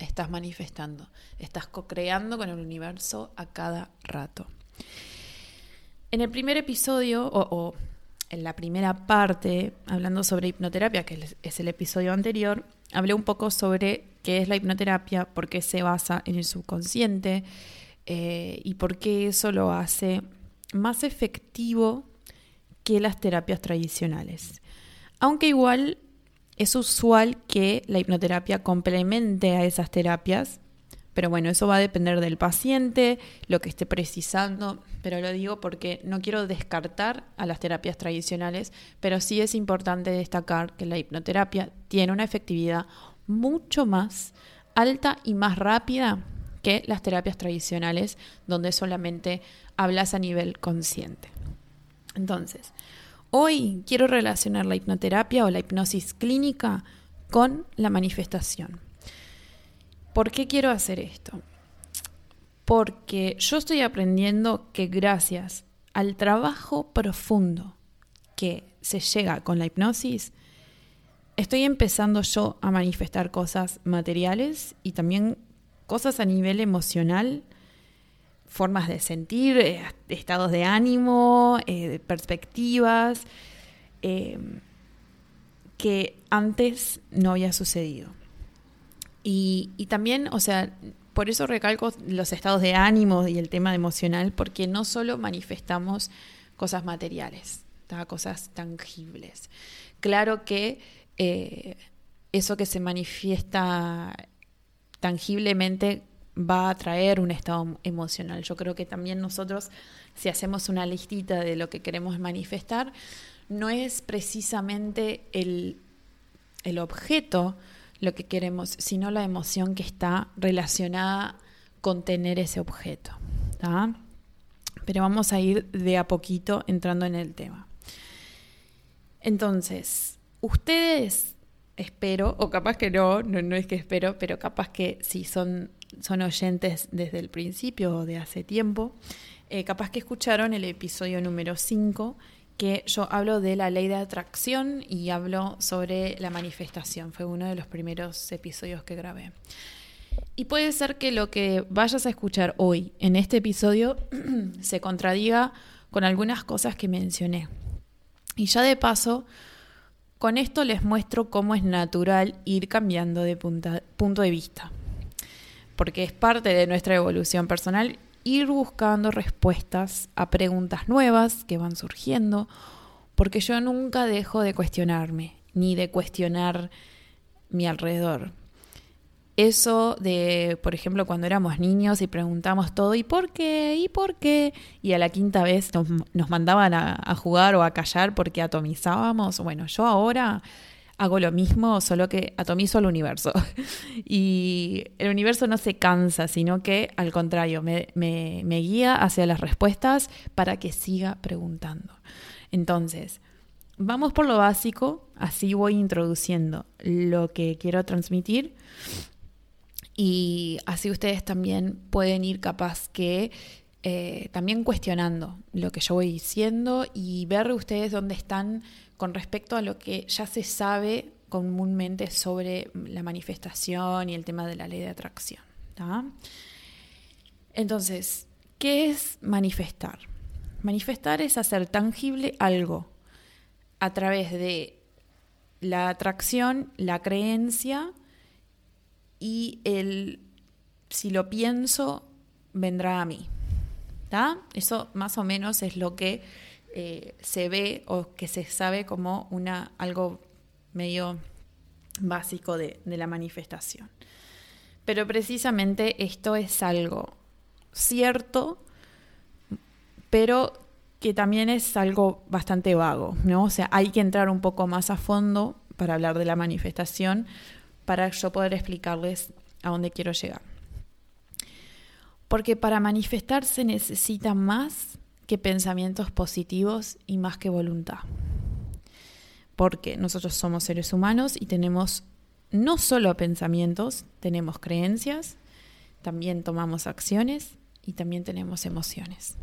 estás manifestando. Estás co-creando con el universo a cada rato. En el primer episodio, o, o en la primera parte, hablando sobre hipnoterapia, que es el episodio anterior, hablé un poco sobre qué es la hipnoterapia, por qué se basa en el subconsciente eh, y por qué eso lo hace más efectivo que las terapias tradicionales. Aunque igual es usual que la hipnoterapia complemente a esas terapias pero bueno, eso va a depender del paciente, lo que esté precisando, pero lo digo porque no quiero descartar a las terapias tradicionales, pero sí es importante destacar que la hipnoterapia tiene una efectividad mucho más alta y más rápida que las terapias tradicionales, donde solamente hablas a nivel consciente. Entonces, hoy quiero relacionar la hipnoterapia o la hipnosis clínica con la manifestación. ¿Por qué quiero hacer esto? Porque yo estoy aprendiendo que gracias al trabajo profundo que se llega con la hipnosis, estoy empezando yo a manifestar cosas materiales y también cosas a nivel emocional, formas de sentir, eh, estados de ánimo, eh, perspectivas, eh, que antes no había sucedido. Y, también, o sea, por eso recalco los estados de ánimo y el tema emocional, porque no solo manifestamos cosas materiales, cosas tangibles. Claro que eh, eso que se manifiesta tangiblemente va a traer un estado emocional. Yo creo que también nosotros, si hacemos una listita de lo que queremos manifestar, no es precisamente el, el objeto lo que queremos, sino la emoción que está relacionada con tener ese objeto. Pero vamos a ir de a poquito entrando en el tema. Entonces, ustedes, espero, o capaz que no, no, es que espero, pero capaz que si son, son oyentes desde el principio o de hace tiempo, eh, capaz que escucharon el episodio número 5 que yo hablo de la ley de atracción y hablo sobre la manifestación. Fue uno de los primeros episodios que grabé. Y puede ser que lo que vayas a escuchar hoy en este episodio se contradiga con algunas cosas que mencioné. Y ya de paso, con esto les muestro cómo es natural ir cambiando de punto de vista. Porque es parte de nuestra evolución personal ir buscando respuestas a preguntas nuevas que van surgiendo, porque yo nunca dejo de cuestionarme, ni de cuestionar mi alrededor. eso de, por ejemplo, cuando éramos niños y preguntamos todo, ¿y por qué? ¿Y por qué? Y a la quinta vez nos, mandaban a, jugar o a callar porque atomizábamos. Bueno, yo ahora hago lo mismo, solo que atomizo al universo. y el universo no se cansa, sino que al contrario, me, me guía hacia las respuestas para que siga preguntando. Entonces, vamos por lo básico, así voy introduciendo lo que quiero transmitir y así ustedes también pueden ir capaz que eh, también cuestionando lo que yo voy diciendo y ver ustedes dónde están con respecto a lo que ya se sabe comúnmente sobre la manifestación y el tema de la ley de atracción. Entonces, ¿qué es manifestar? Manifestar es hacer tangible algo a través de la atracción, la creencia y el, si lo pienso, vendrá a mí. Eso más o menos es lo que eh, se ve o que se sabe como una, algo medio básico de, de la manifestación. Pero precisamente esto es algo cierto, pero que también es algo bastante vago, ¿no? O sea, hay que entrar un poco más a fondo para hablar de la manifestación, para yo poder explicarles a dónde quiero llegar. Porque para manifestar se necesita más que pensamientos positivos y más que voluntad. Porque nosotros somos seres humanos y tenemos no solo pensamientos, tenemos creencias, también tomamos acciones y también tenemos emociones.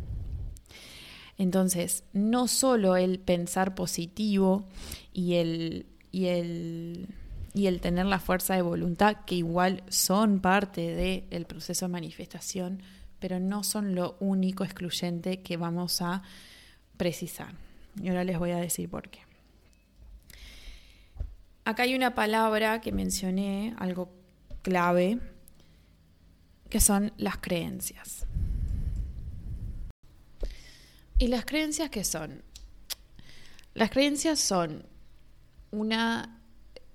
Entonces, no solo el pensar positivo y el, y el y el tener la fuerza de voluntad, que igual son parte del proceso de manifestación, pero no son lo único excluyente que vamos a precisar. Y ahora les voy a decir por qué. Acá hay una palabra que mencioné, algo clave, que son las creencias. ¿Y las creencias qué son? Las creencias son una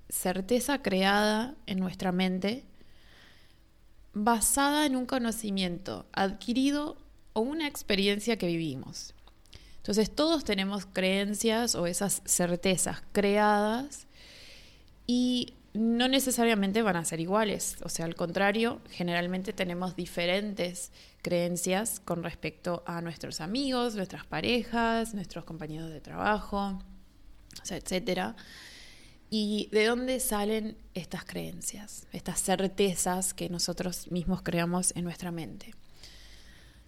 certeza creada en nuestra mente basada en un conocimiento adquirido o una experiencia que vivimos. Entonces todos tenemos creencias o esas certezas creadas y no necesariamente van a ser iguales. O sea, al contrario, generalmente tenemos diferentes creencias con respecto a nuestros amigos, nuestras parejas, nuestros compañeros de trabajo, etcétera. ¿Y de dónde salen estas creencias, estas certezas que nosotros mismos creamos en nuestra mente?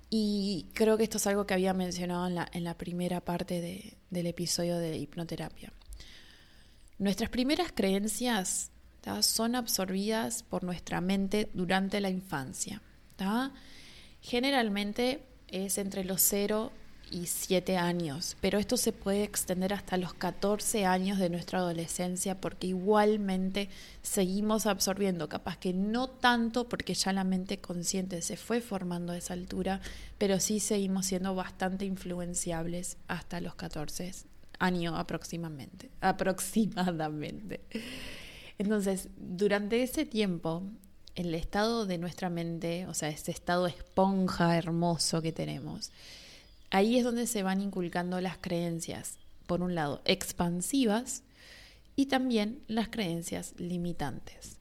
Y creo que esto es algo que había mencionado en la, primera parte del episodio de hipnoterapia. Nuestras primeras creencias son absorbidas por nuestra mente durante la infancia. Generalmente es entre los 0 y 7 años, pero esto se puede extender hasta los 14 años de nuestra adolescencia porque igualmente seguimos absorbiendo, capaz que no tanto porque ya la mente consciente se fue formando a esa altura, pero sí seguimos siendo bastante influenciables hasta los 14 años aproximadamente. aproximadamente. Entonces, durante ese tiempo, el estado de nuestra mente, o sea, ese estado esponja hermoso que tenemos, Ahí es donde se van inculcando las creencias, por un lado, expansivas y también las creencias limitantes.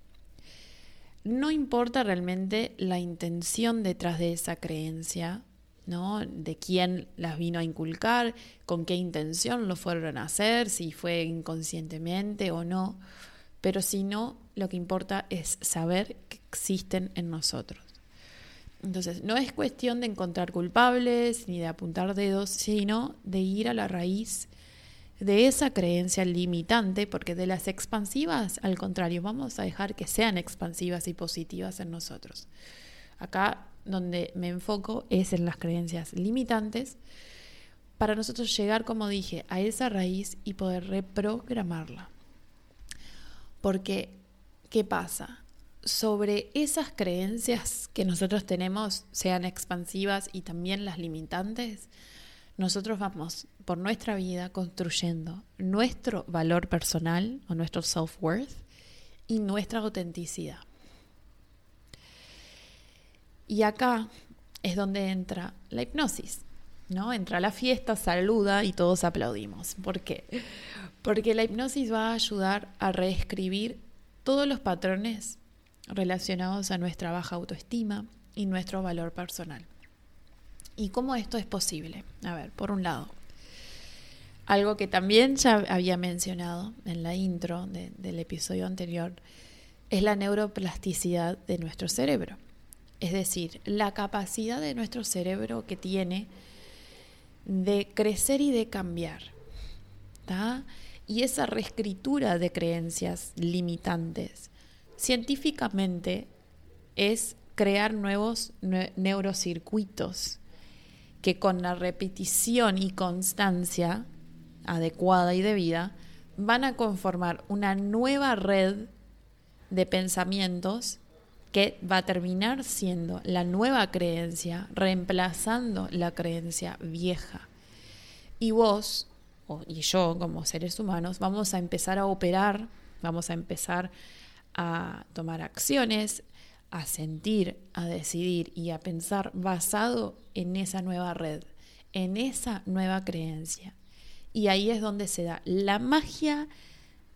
No importa realmente la intención detrás de esa creencia, ¿no? De quién las vino a inculcar, con qué intención lo fueron a hacer, si fue inconscientemente o no, pero si no, lo que importa es saber que existen en nosotros. Entonces, no es cuestión de encontrar culpables ni de apuntar dedos, sino de ir a la raíz de esa creencia limitante, porque de las expansivas, al contrario, vamos a dejar que sean expansivas y positivas en nosotros. Acá donde me enfoco es en las creencias limitantes, para nosotros llegar, como dije, a esa raíz y poder reprogramarla. Porque, ¿qué pasa? Sobre esas creencias que nosotros tenemos, sean expansivas y también las limitantes, nosotros vamos por nuestra vida construyendo nuestro valor personal o nuestro self-worth y nuestra autenticidad. Y acá es donde entra la hipnosis, ¿no? Entra la fiesta, saluda y todos aplaudimos. ¿Por qué? Porque la hipnosis va a ayudar a reescribir todos los patrones relacionados a nuestra baja autoestima y nuestro valor personal. ¿Y cómo esto es posible? A ver, por un lado, algo que también ya había mencionado en la intro del episodio anterior es la neuroplasticidad de nuestro cerebro. Es decir, la capacidad de nuestro cerebro que tiene de crecer y de cambiar. Y esa reescritura de creencias limitantes, científicamente es crear nuevos neurocircuitos que con la repetición y constancia adecuada y debida van a conformar una nueva red de pensamientos que va a terminar siendo la nueva creencia, reemplazando la creencia vieja. Y vos, y yo como seres humanos, vamos a empezar a operar, vamos a empezar a tomar acciones, a sentir, a decidir y a pensar basado en esa nueva red, en esa nueva creencia. Y ahí es donde se da la magia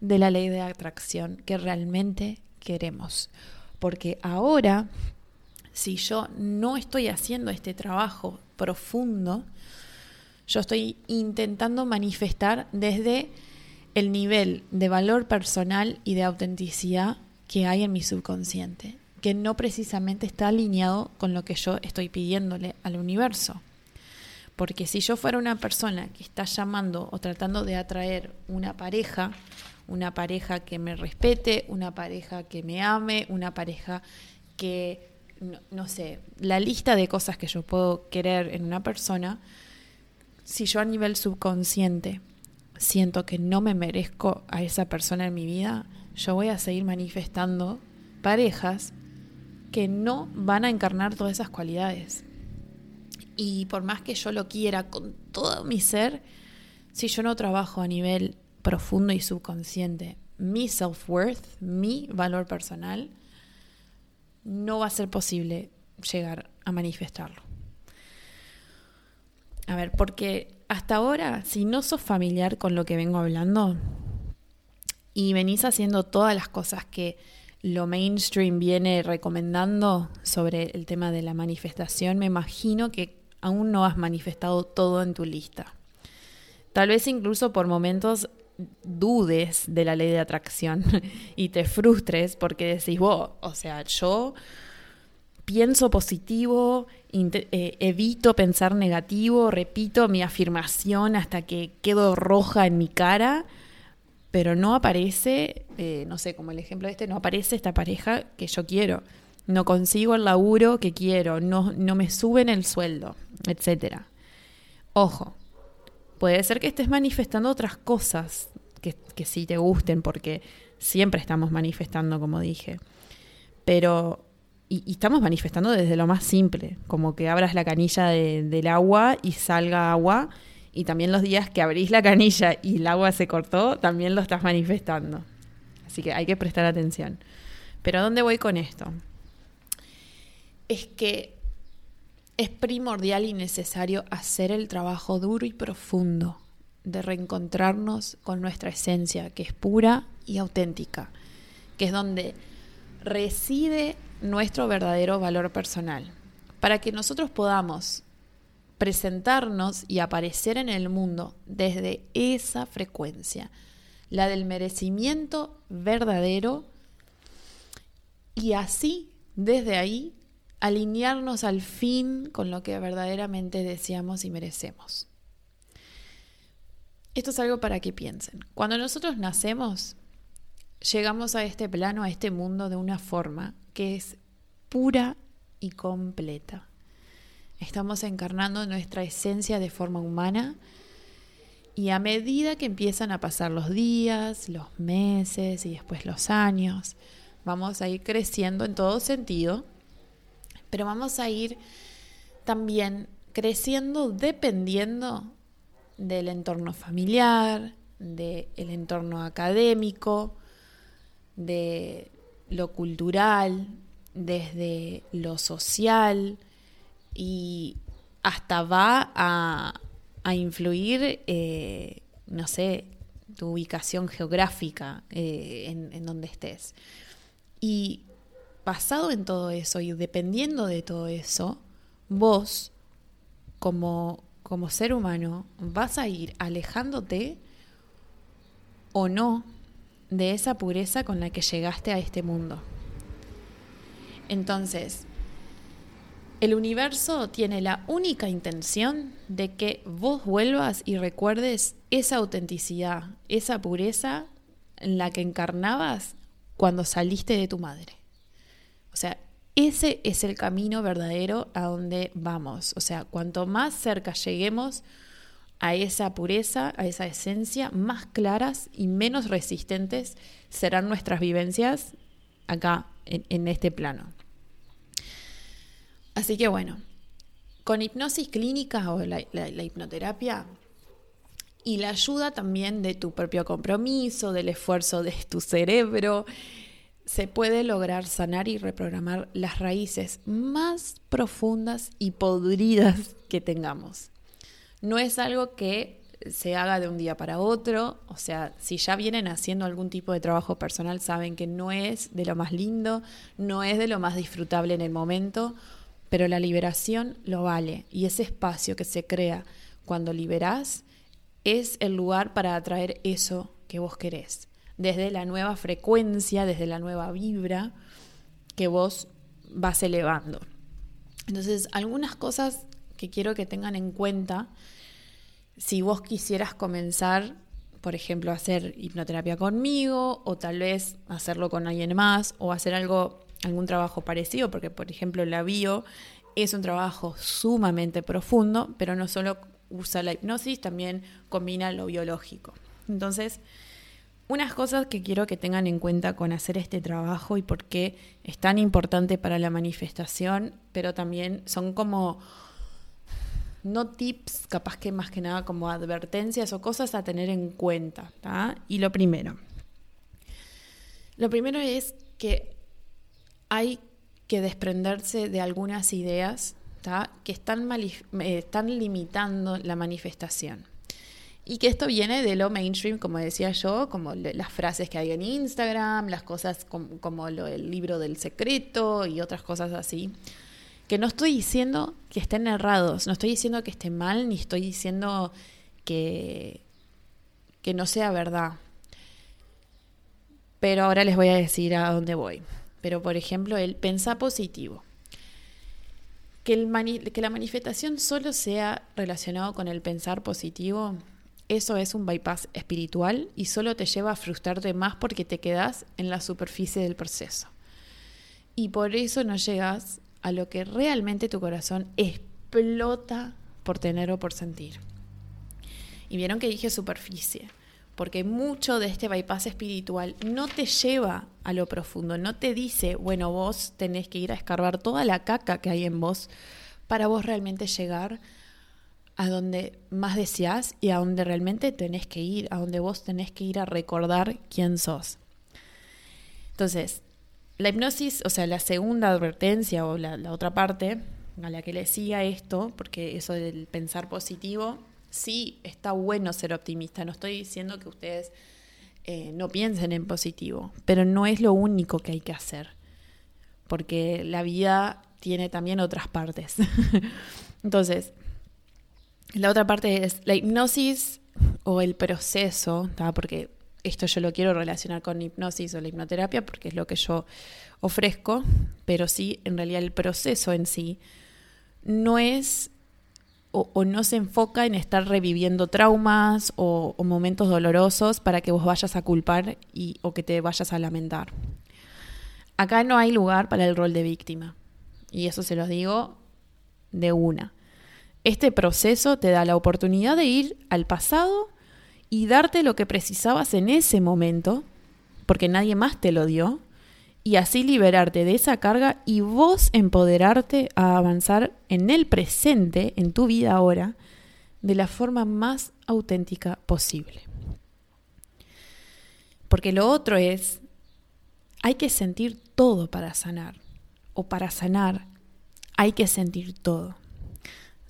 de la ley de atracción que realmente queremos. Porque ahora, si yo no estoy haciendo este trabajo profundo, yo estoy intentando manifestar desde el nivel de valor personal y de autenticidad que hay en mi subconsciente, que no precisamente está alineado con lo que yo estoy pidiéndole al universo. Porque si yo fuera una persona que está llamando o tratando de atraer una pareja, una pareja que me respete, una pareja que me ame, una pareja que, no, sé, la lista de cosas que yo puedo querer en una persona, si yo a nivel subconsciente siento que no me merezco a esa persona en mi vida, yo voy a seguir manifestando parejas que no van a encarnar todas esas cualidades. Y por más que yo lo quiera con todo mi ser, si yo no trabajo a nivel profundo y subconsciente, mi self-worth, mi valor personal, no va a ser posible llegar a manifestarlo. A ver, porque hasta ahora, si no sos familiar con lo que vengo hablando y venís haciendo todas las cosas que lo mainstream viene recomendando sobre el tema de la manifestación, me imagino que aún no has manifestado todo en tu lista. Tal vez incluso por momentos dudes de la ley de atracción y te frustres porque decís, vos, o sea, yo pienso positivo, eh, evito pensar negativo, repito mi afirmación hasta que quedo roja en mi cara, pero no aparece, eh, no sé, como el ejemplo de este, no aparece esta pareja que yo quiero, no consigo el laburo que quiero, no, no me suben el sueldo, etc. Ojo, Puede ser que estés manifestando otras cosas que, sí te gusten, porque siempre estamos manifestando, como dije. Pero, y, estamos manifestando desde lo más simple, como que abras la canilla del agua y salga agua. Y también los días que abrís la canilla y el agua se cortó, también lo estás manifestando. Así que hay que prestar atención. Pero ¿a dónde voy con esto? Es que es primordial y necesario hacer el trabajo duro y profundo de reencontrarnos con nuestra esencia, que es pura y auténtica, que es donde reside nuestro verdadero valor personal, para que nosotros podamos presentarnos y aparecer en el mundo desde esa frecuencia, la del merecimiento verdadero, y así, desde ahí, alinearnos al fin con lo que verdaderamente deseamos y merecemos. Esto es algo para que piensen. Cuando nosotros nacemos, llegamos a este plano, a este mundo de una forma que es pura y completa. Estamos encarnando nuestra esencia de forma humana y a medida que empiezan a pasar los días, los meses y después los años, vamos a ir creciendo en todo sentido pero vamos a ir también creciendo dependiendo del entorno familiar, del entorno académico, de lo cultural, desde lo social y hasta va a, influir, eh, no sé, tu ubicación geográfica eh, en, en donde estés. Y basado en todo eso y dependiendo de todo eso, vos como, como ser humano vas a ir alejándote o no de esa pureza con la que llegaste a este mundo. Entonces, el universo tiene la única intención de que vos vuelvas y recuerdes esa autenticidad, esa pureza en la que encarnabas cuando saliste de tu madre. O sea, ese es el camino verdadero a donde vamos. O sea, cuanto más cerca lleguemos a esa pureza, a esa esencia, más claras y menos resistentes serán nuestras vivencias acá en, este plano. Así que bueno, con hipnosis clínica o la, la hipnoterapia y la ayuda también de tu propio compromiso, del esfuerzo de tu cerebro, se puede lograr sanar y reprogramar las raíces más profundas y podridas que tengamos. No es algo que se haga de un día para otro, o sea, si ya vienen haciendo algún tipo de trabajo personal, saben que no es de lo más lindo, no es de lo más disfrutable en el momento, pero la liberación lo vale y ese espacio que se crea cuando liberás es el lugar para atraer eso que vos querés desde la nueva frecuencia, desde la nueva vibra que vos vas elevando. Entonces, algunas cosas que quiero que tengan en cuenta si vos quisieras comenzar, por ejemplo, a hacer hipnoterapia conmigo o tal vez hacerlo con alguien más o hacer algo algún trabajo parecido, porque por ejemplo la bio es un trabajo sumamente profundo, pero no solo usa la hipnosis, también combina lo biológico. Entonces, unas cosas que quiero que tengan en cuenta con hacer este trabajo y por qué es tan importante para la manifestación, pero también son como, no tips, capaz que más que nada como advertencias o cosas a tener en cuenta. Y lo primero, lo primero es que hay que desprenderse de algunas ideas que están, limitando la manifestación. Y que esto viene de lo mainstream, como decía yo, como las frases que hay en Instagram, las cosas como, el libro del secreto y otras cosas así. Que no estoy diciendo que estén errados, no estoy diciendo que esté mal, ni estoy diciendo que, que no sea verdad. Pero ahora les voy a decir a dónde voy. Pero por ejemplo, el pensar positivo. Que, el que la manifestación solo sea relacionado con el pensar positivo eso es un bypass espiritual y solo te lleva a frustrarte más porque te quedas en la superficie del proceso. Y por eso no llegas a lo que realmente tu corazón explota por tener o por sentir. Y vieron que dije superficie, porque mucho de este bypass espiritual no te lleva a lo profundo, no te dice, bueno, vos tenés que ir a escarbar toda la caca que hay en vos para vos realmente llegar a donde más deseas y a donde realmente tenés que ir, a donde vos tenés que ir a recordar quién sos. Entonces, la hipnosis, o sea, la segunda advertencia o la, otra parte a la que le siga esto, porque eso del pensar positivo, sí está bueno ser optimista. No estoy diciendo que ustedes eh, no piensen en positivo, pero no es lo único que hay que hacer, porque la vida tiene también otras partes. Entonces, la otra parte es la hipnosis o el proceso, porque esto yo lo quiero relacionar con hipnosis o la hipnoterapia porque es lo que yo ofrezco, pero sí, en realidad el proceso en sí no es o, no se enfoca en estar reviviendo traumas o, momentos dolorosos para que vos vayas a culpar y, o que te vayas a lamentar. Acá no hay lugar para el rol de víctima. Y eso se los digo de una. Este proceso te da la oportunidad de ir al pasado y darte lo que precisabas en ese momento, porque nadie más te lo dio, y así liberarte de esa carga y vos empoderarte a avanzar en el presente, en tu vida ahora, de la forma más auténtica posible. Porque lo otro es, hay que sentir todo para sanar. o para sanar hay que sentir todo.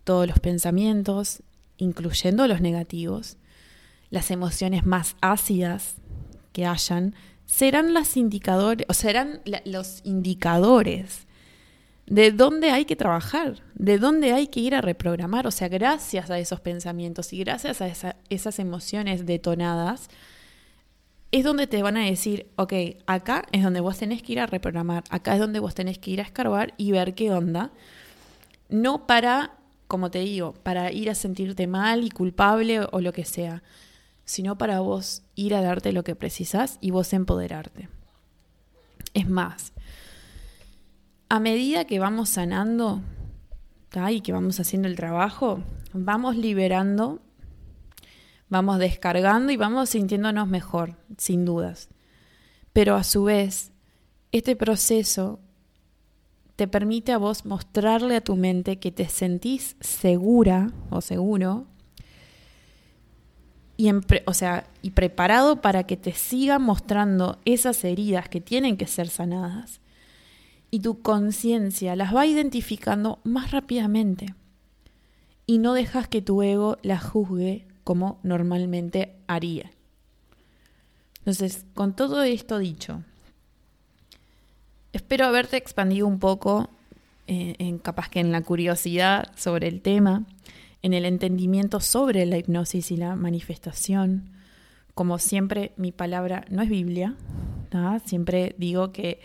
Todos los pensamientos, incluyendo los negativos, las emociones más ácidas que hayan, serán los indicadores, o serán los indicadores de dónde hay que trabajar, de dónde hay que ir a reprogramar. O sea, gracias a esos pensamientos y gracias a esas emociones detonadas, es donde te van a decir, ok, acá es donde vos tenés que ir a reprogramar, acá es donde vos tenés que ir a escarbar y ver qué onda. No para, como te digo, para ir a sentirte mal y culpable o lo que sea, sino para vos ir a darte lo que precisás y vos empoderarte. Es más, a medida que vamos sanando y que vamos haciendo el trabajo, vamos liberando vamos descargando y vamos sintiéndonos mejor, sin dudas. Pero a su vez, este proceso te permite a vos mostrarle a tu mente que te sentís segura o seguro y, o sea, y preparado para que te siga mostrando esas heridas que tienen que ser sanadas. Y tu conciencia las va identificando más rápidamente. Y no dejas que tu ego las juzgue como normalmente haría. Entonces, con todo esto dicho, espero haberte expandido un poco, eh, en capaz que en la curiosidad sobre el tema, en el entendimiento sobre la hipnosis y la manifestación. Como siempre, mi palabra no es Biblia. Siempre digo que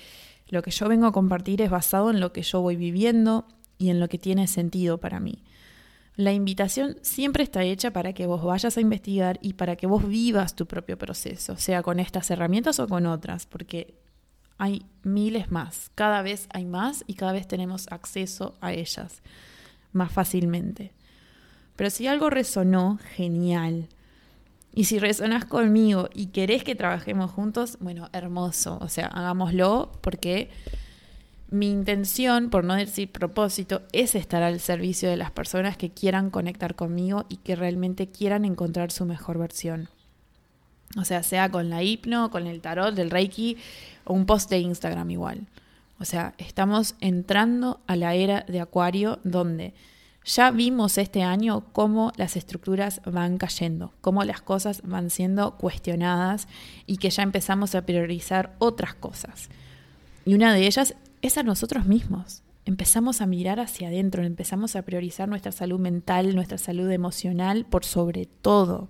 lo que yo vengo a compartir es basado en lo que yo voy viviendo y en lo que tiene sentido para mí. La invitación siempre está hecha para que vos vayas a investigar y para que vos vivas tu propio proceso, sea con estas herramientas o con otras, porque hay miles más, cada vez hay más y cada vez tenemos acceso a ellas más fácilmente. Pero si algo resonó, genial. Y si resonás conmigo y querés que trabajemos juntos, bueno, hermoso. O sea, hagámoslo porque mi intención, por no decir propósito, es estar al servicio de las personas que quieran conectar conmigo y que realmente quieran encontrar su mejor versión. O sea, sea con la hipno, con el tarot, del reiki o un post de Instagram igual. O sea, estamos entrando a la era de Acuario donde ya vimos este año cómo las estructuras van cayendo, cómo las cosas van siendo cuestionadas y que ya empezamos a priorizar otras cosas. Y una de ellas es a nosotros mismos. Empezamos a mirar hacia adentro, empezamos a priorizar nuestra salud mental, nuestra salud emocional por sobre todo.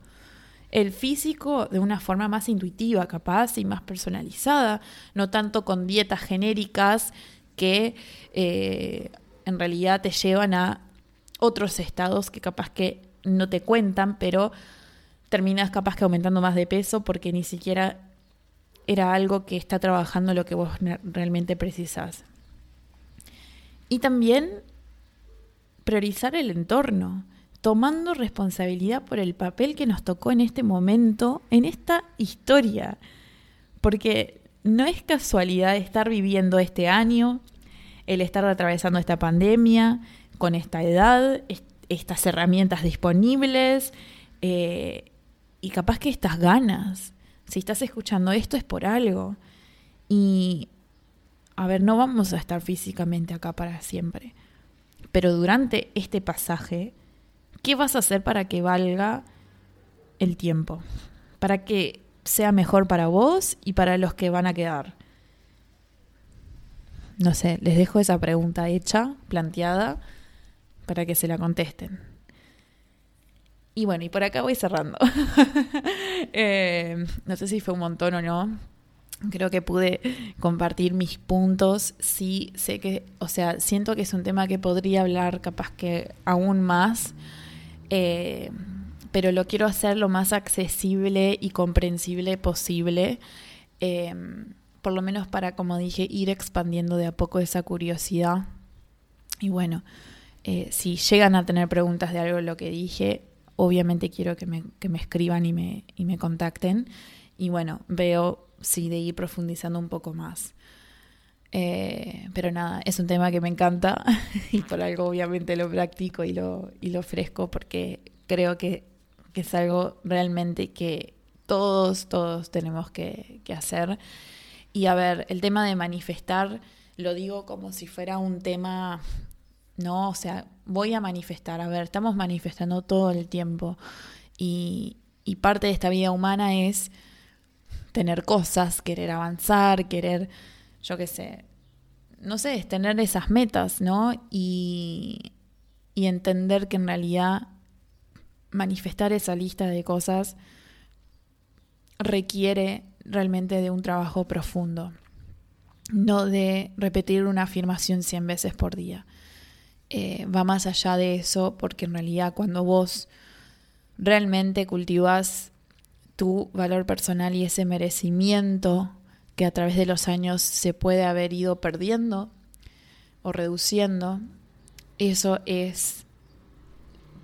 El físico de una forma más intuitiva, capaz y más personalizada, no tanto con dietas genéricas que eh, en realidad te llevan a otros estados que capaz que no te cuentan, pero terminas capaz que aumentando más de peso porque ni siquiera era algo que está trabajando lo que vos realmente precisás. Y también priorizar el entorno, tomando responsabilidad por el papel que nos tocó en este momento, en esta historia. Porque no es casualidad estar viviendo este año, el estar atravesando esta pandemia, con esta edad, estas herramientas disponibles eh, y capaz que estas ganas si estás escuchando esto es por algo. Y, a ver, no vamos a estar físicamente acá para siempre. Pero durante este pasaje, ¿qué vas a hacer para que valga el tiempo? Para que sea mejor para vos y para los que van a quedar. No sé, les dejo esa pregunta hecha, planteada, para que se la contesten. Y bueno, y por acá voy cerrando. Eh, no sé si fue un montón o no. Creo que pude compartir mis puntos. Sí, sé que, o sea, siento que es un tema que podría hablar capaz que aún más. Eh, pero lo quiero hacer lo más accesible y comprensible posible. Eh, por lo menos para, como dije, ir expandiendo de a poco esa curiosidad. Y bueno, si llegan a tener preguntas de algo de lo que dije, obviamente quiero que me, escriban y me, y me contacten. Y bueno, veo si de ir profundizando un poco más. Eh, pero nada, es un tema que me encanta y por algo obviamente lo practico y lo, y lo ofrezco porque creo que, es algo realmente que todos, todos tenemos que, que, hacer. Y a ver, el tema de manifestar lo digo como si fuera un tema, no, o sea, voy a manifestar, a ver, estamos manifestando todo el tiempo y, parte de esta vida humana es tener cosas, querer avanzar, querer, yo qué sé, no sé, es tener esas metas, ¿no? Y, y entender que en realidad manifestar esa lista de cosas requiere realmente de un trabajo profundo, no de repetir una afirmación 100 veces por día. Eh, va más allá de eso porque en realidad cuando vos realmente cultivas tu valor personal y ese merecimiento que a través de los años se puede haber ido perdiendo o reduciendo, eso es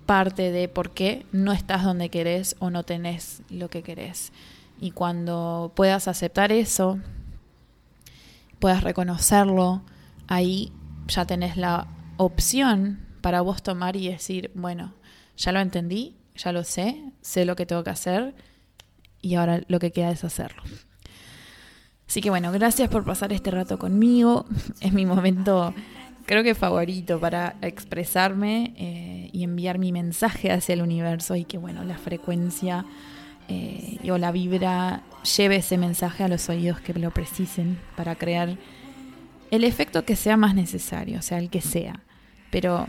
parte de por qué no estás donde querés o no tenés lo que querés. Y cuando puedas aceptar eso, puedas reconocerlo, ahí ya tenés la opción para vos tomar y decir, bueno, ya lo entendí, ya lo sé, sé lo que tengo que hacer y ahora lo que queda es hacerlo. Así que bueno, gracias por pasar este rato conmigo. Es mi momento, creo que favorito para expresarme eh, y enviar mi mensaje hacia el universo y que bueno, la frecuencia eh, o la vibra lleve ese mensaje a los oídos que lo precisen para crear el efecto que sea más necesario, o sea, el que sea. Pero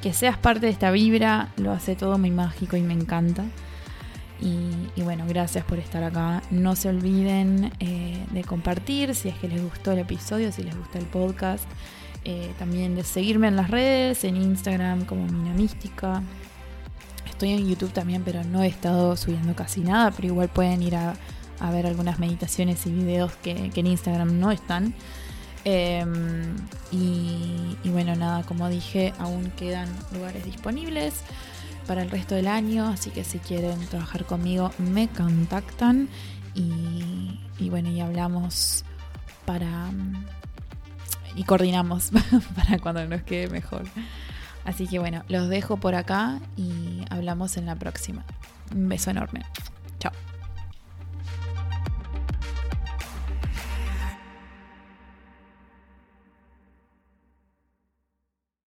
que seas parte de esta vibra lo hace todo muy mágico y me encanta. Y, bueno, gracias por estar acá. No se olviden eh, de compartir si es que les gustó el episodio, si les gusta el podcast. Eh, también de seguirme en las redes, en Instagram como Mina Mística. Estoy en YouTube también, pero no he estado subiendo casi nada, pero igual pueden ir a, ver algunas meditaciones y videos que, en Instagram no están. Em, y, bueno, nada, como dije, aún quedan lugares disponibles para el resto del año, así que si quieren trabajar conmigo me contactan y, bueno, y hablamos para... y coordinamos para cuando nos quede mejor. Así que bueno, los dejo por acá y hablamos en la próxima. Un beso enorme.